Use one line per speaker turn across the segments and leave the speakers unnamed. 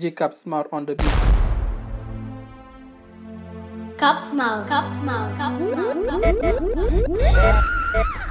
Jacob Smart on the beat.
Cup smile, cup smile, cup smile, cup smile.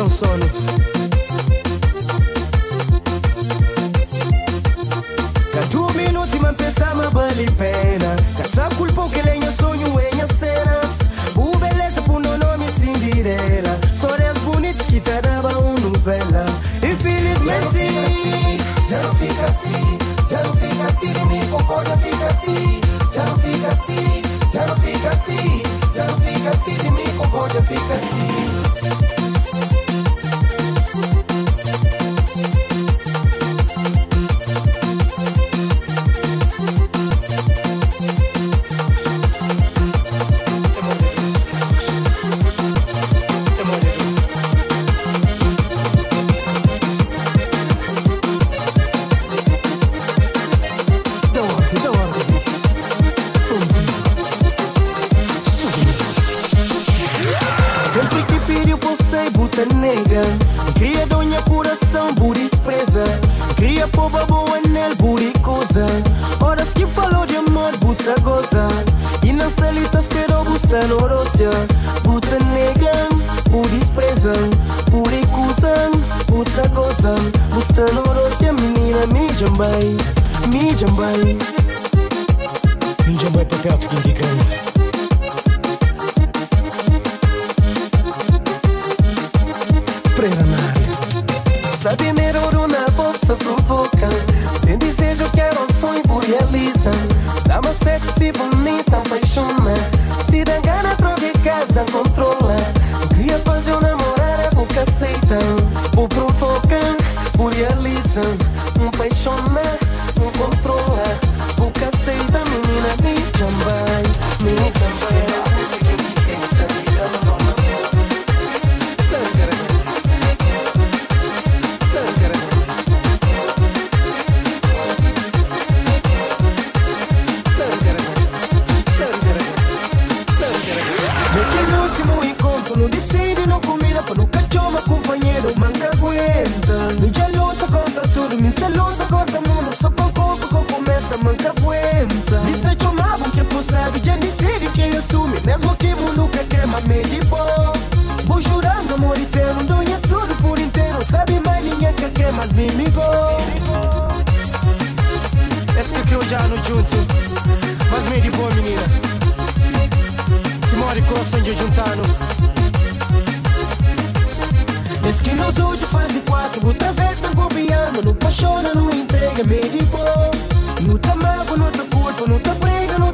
dando sono. za gozan I naselitas pero gustan orostia Put se negan, u desprezan U recuzan, put za gozan Gustan orostia menina mi jambai Mi jambai Mi jambai pe teatru din Ghicău
inimigo. Esse que eu já no junto, mas
meio
de
boa menina. Que mora
com o
sangue juntano.
Esse que nos hoje faz de quatro, o travessa tá bobeando, não tá apaixona, não
entrega, meio de
boa. Não tá mago,
não
tá curto,
não tá
prega,
não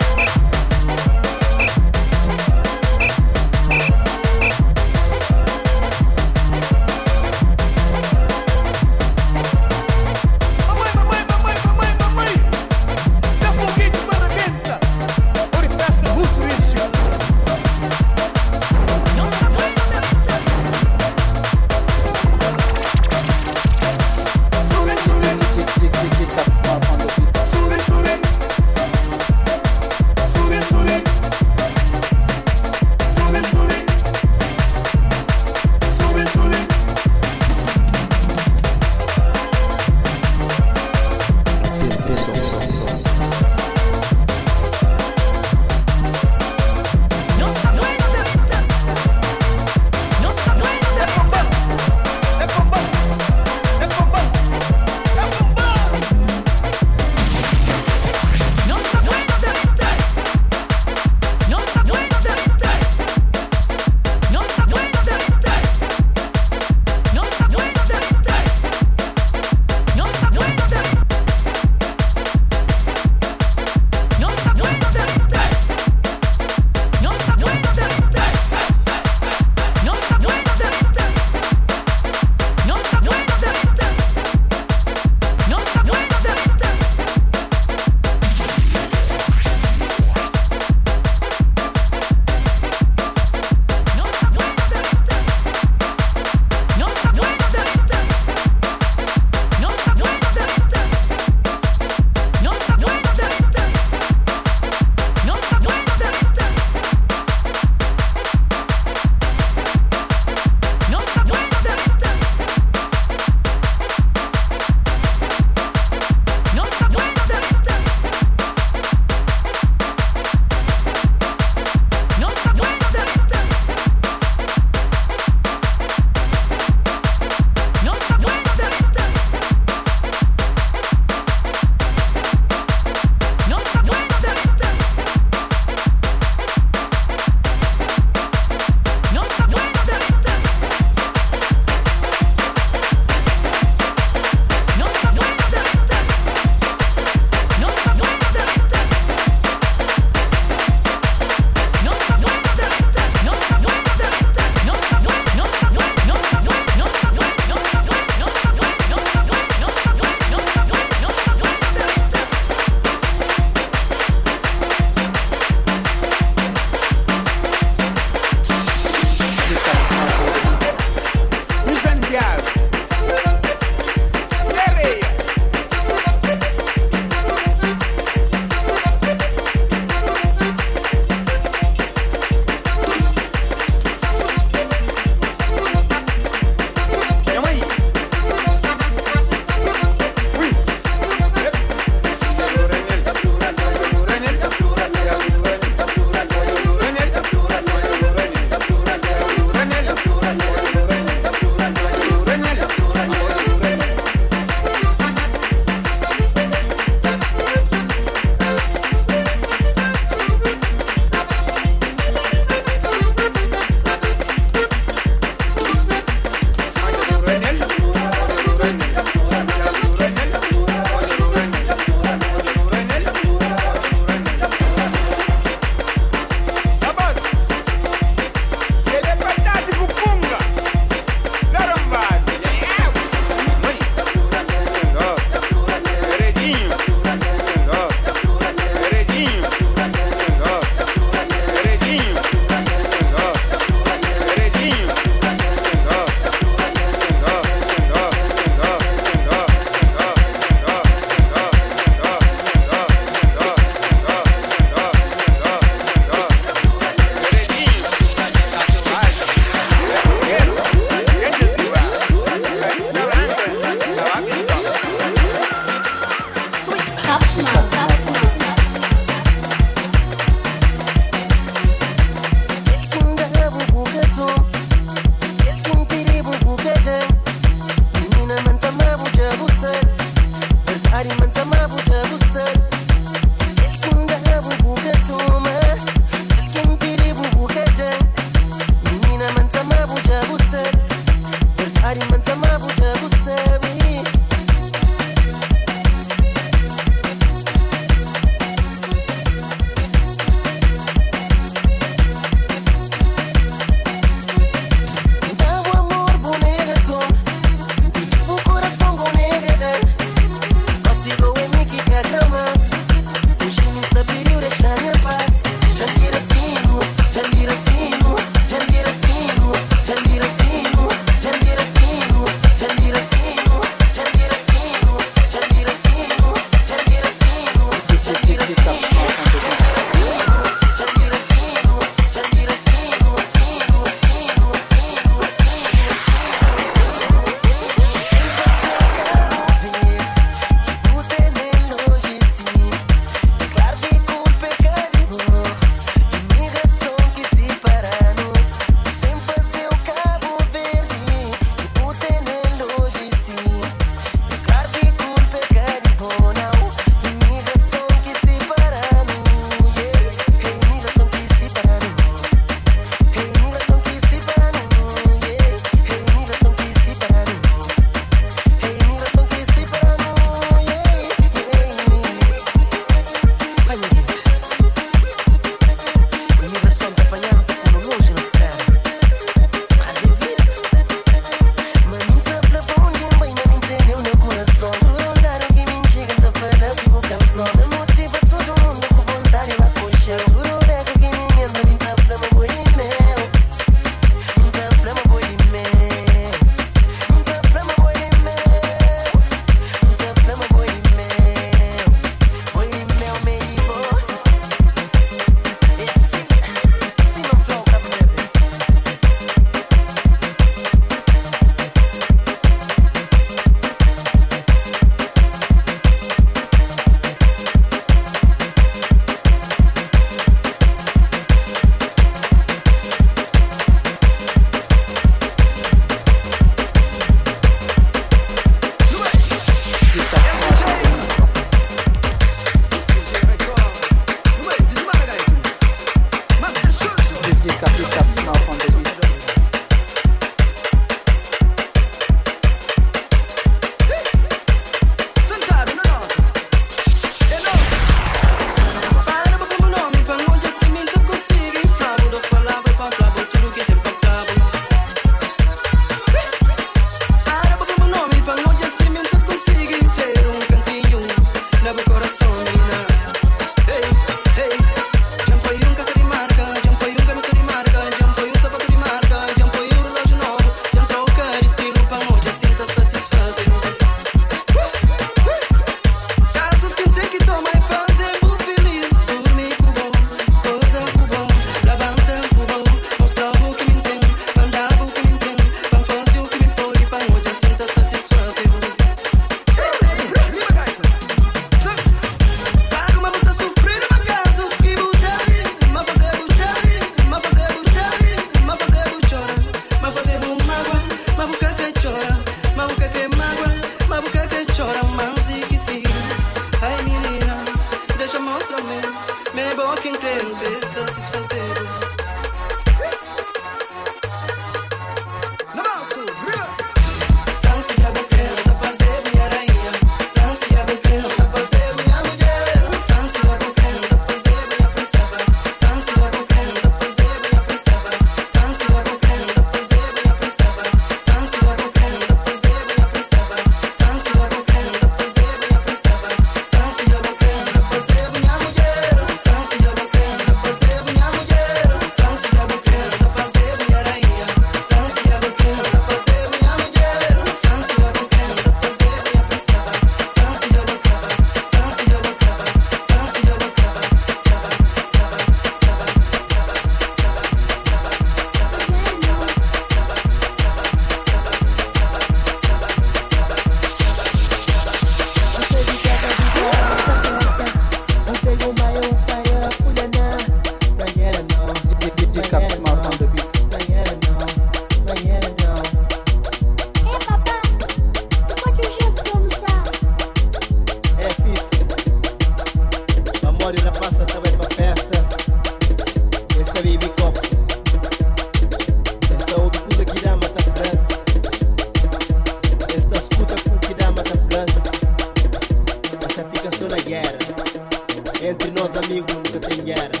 amigos nunca tem guerra.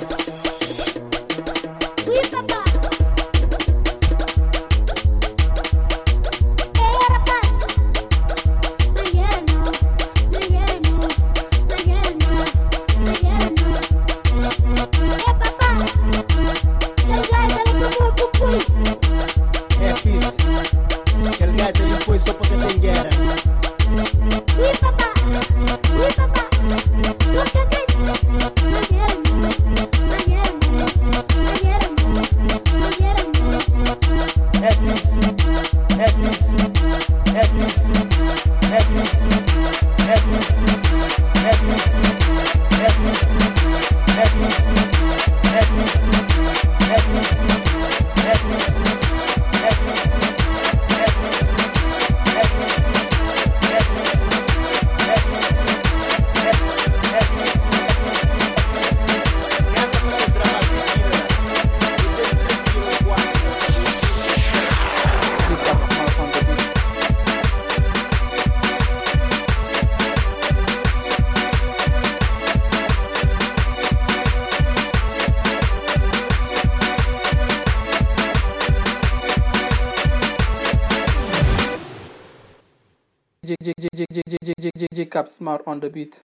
pickups smart on the beat.